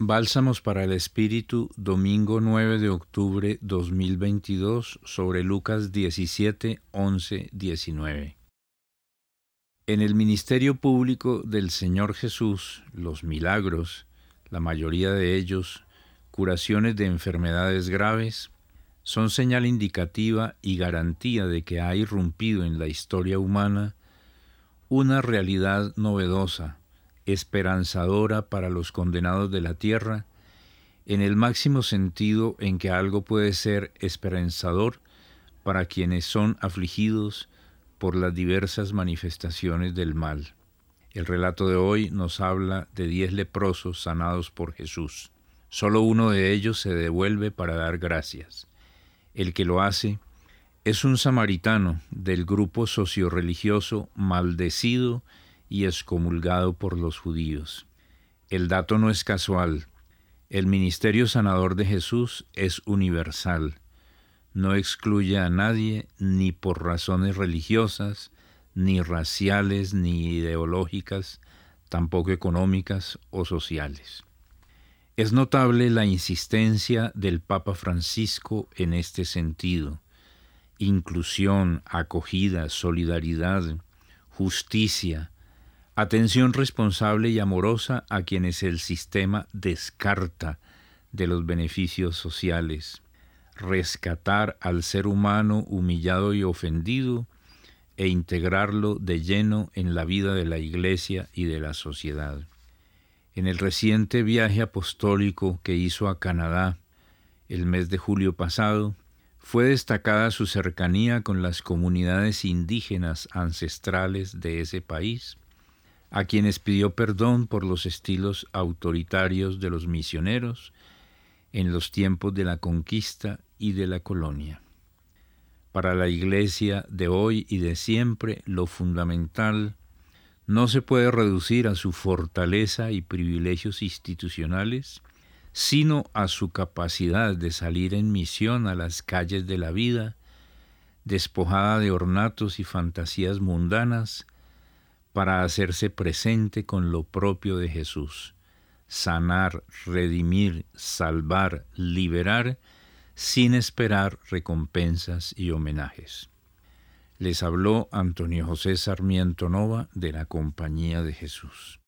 Bálsamos para el Espíritu, domingo 9 de octubre 2022, sobre Lucas 17, 11, 19. En el ministerio público del Señor Jesús, los milagros, la mayoría de ellos, curaciones de enfermedades graves, son señal indicativa y garantía de que ha irrumpido en la historia humana una realidad novedosa, esperanzadora para los condenados de la tierra, en el máximo sentido en que algo puede ser esperanzador para quienes son afligidos por las diversas manifestaciones del mal. El relato de hoy nos habla de diez leprosos sanados por Jesús. Solo uno de ellos se devuelve para dar gracias. El que lo hace es un samaritano del grupo socioreligioso maldecido y excomulgado por los judíos. El dato no es casual. El ministerio sanador de Jesús es universal. No excluye a nadie ni por razones religiosas, ni raciales, ni ideológicas, tampoco económicas o sociales. Es notable la insistencia del Papa Francisco en este sentido. Inclusión, acogida, solidaridad, justicia, atención responsable y amorosa a quienes el sistema descarta de los beneficios sociales, rescatar al ser humano humillado y ofendido e integrarlo de lleno en la vida de la Iglesia y de la sociedad. En el reciente viaje apostólico que hizo a Canadá el mes de julio pasado, fue destacada su cercanía con las comunidades indígenas ancestrales de ese país, a quienes pidió perdón por los estilos autoritarios de los misioneros en los tiempos de la conquista y de la colonia. Para la Iglesia de hoy y de siempre, lo fundamental no se puede reducir a su fortaleza y privilegios institucionales, sino a su capacidad de salir en misión a las calles de la vida, despojada de ornatos y fantasías mundanas, para hacerse presente con lo propio de Jesús, sanar, redimir, salvar, liberar, sin esperar recompensas y homenajes. Les habló Antonio José Sarmiento Nova de la Compañía de Jesús.